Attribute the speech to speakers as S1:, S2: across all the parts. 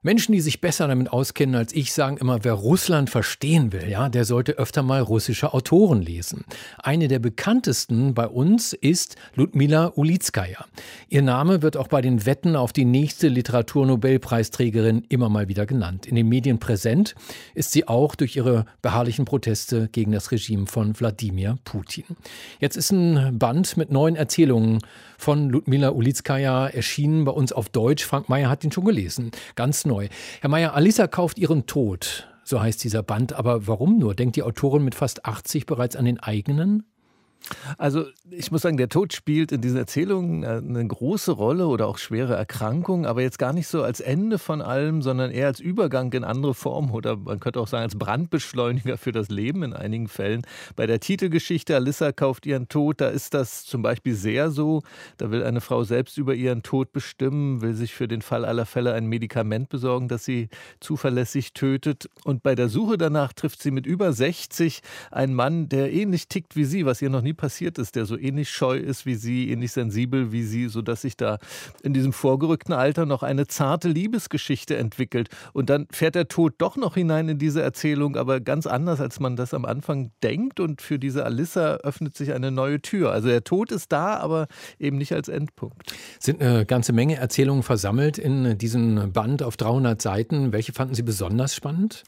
S1: Menschen, die sich besser damit auskennen als ich, sagen immer, wer Russland verstehen will, ja, der sollte öfter mal russische Autoren lesen. Eine der bekanntesten bei uns ist Ludmila Ulitskaya. Ihr Name wird auch bei den Wetten auf die nächste Literaturnobelpreisträgerin immer mal wieder genannt. In den Medien präsent ist sie auch durch ihre beharrlichen Proteste gegen das Regime von Wladimir Putin. Jetzt ist ein Band mit neuen Erzählungen von Ludmila Ulitskaya erschienen bei uns auf Deutsch. Frank Meyer hat ihn schon gelesen. Ganz neu. Herr Meyer, Alissa kauft ihren Tod. So heißt dieser Band. Aber warum nur? Denkt die Autorin mit fast 80 bereits an den eigenen?
S2: Also ich muss sagen, der Tod spielt in diesen Erzählungen äh, eine große Rolle oder auch schwere Erkrankungen, aber jetzt gar nicht so als Ende von allem, sondern eher als Übergang in andere Formen oder man könnte auch sagen als Brandbeschleuniger für das Leben in einigen Fällen. Bei der Titelgeschichte Alissa kauft ihren Tod, da ist das zum Beispiel sehr so. Da will eine Frau selbst über ihren Tod bestimmen, will sich für den Fall aller Fälle ein Medikament besorgen, das sie zuverlässig tötet. Und bei der Suche danach trifft sie mit über 60 einen Mann, der ähnlich tickt wie sie, was ihr noch nie passiert ist, der so ähnlich scheu ist wie sie, ähnlich sensibel wie sie, sodass sich da in diesem vorgerückten Alter noch eine zarte Liebesgeschichte entwickelt. Und dann fährt der Tod doch noch hinein in diese Erzählung, aber ganz anders, als man das am Anfang denkt. Und für diese Alissa öffnet sich eine neue Tür. Also der Tod ist da, aber eben nicht als Endpunkt.
S1: Sind eine ganze Menge Erzählungen versammelt in diesem Band auf 300 Seiten. Welche fanden Sie besonders spannend?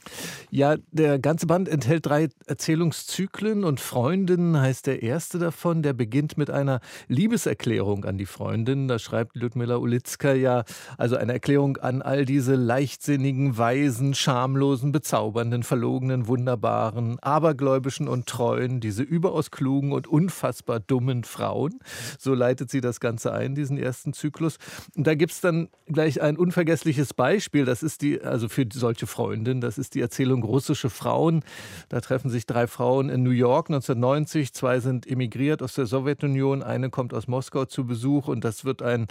S2: Ja, der ganze Band enthält drei Erzählungszyklen und Freundinnen heißt der erste erste davon, der beginnt mit einer Liebeserklärung an die Freundin. Da schreibt Ludmila Ulitzka ja, also eine Erklärung an all diese leichtsinnigen, weisen, schamlosen, bezaubernden, verlogenen, wunderbaren, abergläubischen und treuen, diese überaus klugen und unfassbar dummen Frauen. So leitet sie das Ganze ein, diesen ersten Zyklus. Und da gibt es dann gleich ein unvergessliches Beispiel. Das ist die, also für solche Freundinnen, das ist die Erzählung Russische Frauen. Da treffen sich drei Frauen in New York 1990. Zwei sind emigriert aus der Sowjetunion, eine kommt aus Moskau zu Besuch und das wird ein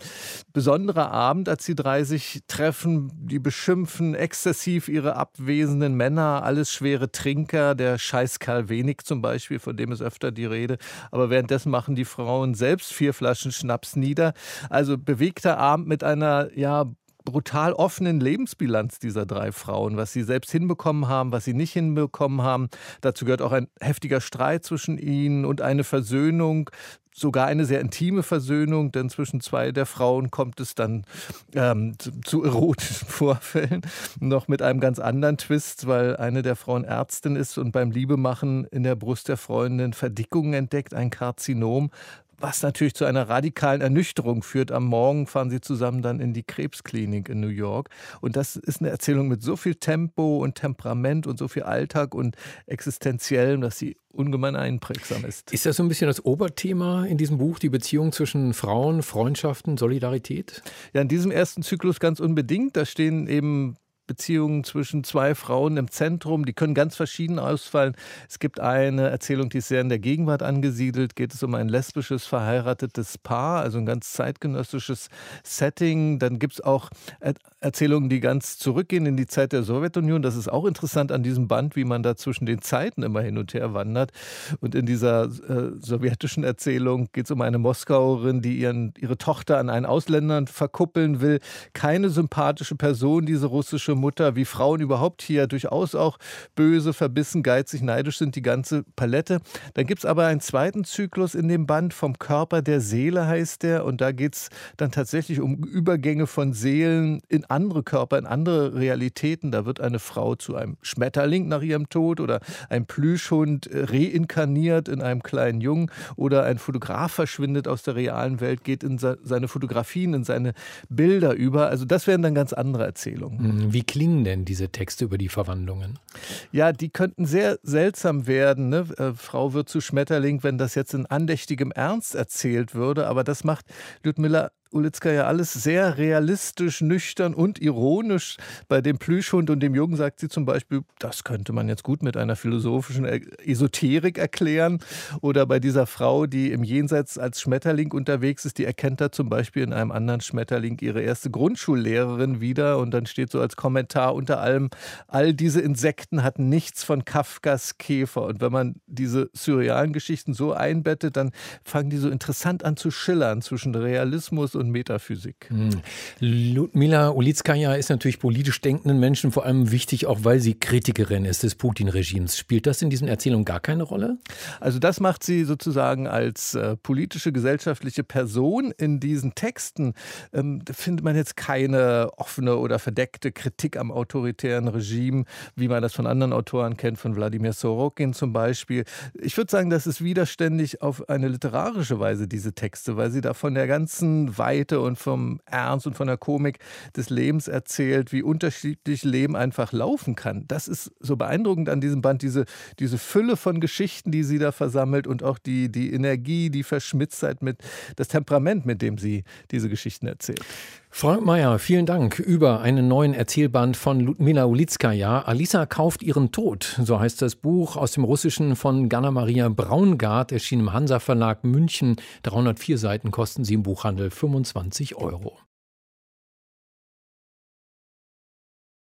S2: besonderer Abend, als die drei sich treffen. Die beschimpfen exzessiv ihre abwesenden Männer, alles schwere Trinker, der Scheißkerl Wenig zum Beispiel, von dem ist öfter die Rede. Aber währenddessen machen die Frauen selbst vier Flaschen Schnaps nieder. Also bewegter Abend mit einer ja brutal offenen Lebensbilanz dieser drei Frauen, was sie selbst hinbekommen haben, was sie nicht hinbekommen haben. Dazu gehört auch ein heftiger Streit zwischen ihnen und eine Versöhnung, sogar eine sehr intime Versöhnung, denn zwischen zwei der Frauen kommt es dann ähm, zu, zu, erotischen Vorfällen, noch mit einem ganz anderen Twist, weil eine der Frauen Ärztin ist und beim Liebemachen in der Brust der Freundin Verdickungen entdeckt, ein Karzinom, was natürlich zu einer radikalen Ernüchterung führt. Am Morgen fahren sie zusammen dann in die Krebsklinik in New York. Und das ist eine Erzählung mit so viel Tempo und Temperament und so viel Alltag und Existenziellem, dass sie ungemein einprägsam ist.
S1: Ist das so ein bisschen das Oberthema in diesem Buch, die Beziehung zwischen Frauen, Freundschaften, Solidarität?
S2: Ja, in diesem ersten Zyklus ganz unbedingt. Da stehen eben Beziehungen zwischen zwei Frauen im Zentrum. Die können ganz verschieden ausfallen. Es gibt eine Erzählung, die ist sehr in der Gegenwart angesiedelt. Geht es um ein lesbisches, verheiratetes Paar, also ein ganz zeitgenössisches Setting. Dann gibt es auch Erzählungen, die ganz zurückgehen in die Zeit der Sowjetunion. Das ist auch interessant an diesem Band, wie man da zwischen den Zeiten immer hin und her wandert. Und in dieser äh, sowjetischen Erzählung geht es um eine Moskauerin, die ihren, ihre Tochter an einen Ausländer verkuppeln will. Keine sympathische Person, diese russische Mutter, wie Frauen überhaupt hier durchaus auch böse, verbissen, geizig, neidisch sind, die ganze Palette. Dann gibt es aber einen zweiten Zyklus in dem Band, vom Körper der Seele heißt der. Und da geht es dann tatsächlich um Übergänge von Seelen in andere Körper, in andere Realitäten. Da wird eine Frau zu einem Schmetterling nach ihrem Tod oder ein Plüschhund reinkarniert in einem kleinen Jungen oder ein Fotograf verschwindet aus der realen Welt, geht in seine Fotografien, in seine Bilder über. Also das wären dann ganz andere Erzählungen.
S1: Hm, wie klingen denn diese Texte über die Verwandlungen?
S2: Ja, die könnten sehr seltsam werden. Ne? Äh, Frau wird zu Schmetterling, wenn das jetzt in andächtigem Ernst erzählt würde. Aber das macht Ludmilla Ulitzka ja alles sehr realistisch, nüchtern und ironisch. Bei dem Plüschhund und dem Jungen sagt sie zum Beispiel, das könnte man jetzt gut mit einer philosophischen Esoterik erklären. Oder bei dieser Frau, die im Jenseits als Schmetterling unterwegs ist, die erkennt da zum Beispiel in einem anderen Schmetterling ihre erste Grundschullehrerin wieder. Und dann steht so als Kommentar unter allem, all diese Insekten hatten nichts von Kafkas Käfer. Und wenn man diese surrealen Geschichten so einbettet, dann fangen die so interessant an zu schillern zwischen Realismus und Metaphysik. Hm.
S1: Ludmila Ulitskaya ist natürlich politisch denkenden Menschen vor allem wichtig, auch weil sie Kritikerin ist des Putin-Regimes. Spielt das in diesen Erzählungen gar keine Rolle?
S2: Also das macht sie sozusagen als äh, politische, gesellschaftliche Person in diesen Texten. Ähm, da findet man jetzt keine offene oder verdeckte Kritik am autoritären Regime, wie man das von anderen Autoren kennt, von Wladimir Sorokin zum Beispiel. Ich würde sagen, das ist widerständig auf eine literarische Weise, diese Texte, weil sie da von der ganzen Weite und vom Ernst und von der Komik des Lebens erzählt, wie unterschiedlich Leben einfach laufen kann. Das ist so beeindruckend an diesem Band, diese, diese Fülle von Geschichten, die sie da versammelt und auch die, die Energie, die Verschmitztheit mit, das Temperament, mit dem sie diese Geschichten erzählt.
S1: Frank Mayer, vielen Dank über einen neuen Erzählband von Ludmila Ulitskaya. Alisa kauft ihren Tod, so heißt das Buch aus dem Russischen von Ganna Maria Braungart, erschien im Hansa Verlag München. 304 Seiten kosten sie im Buchhandel 25 Euro.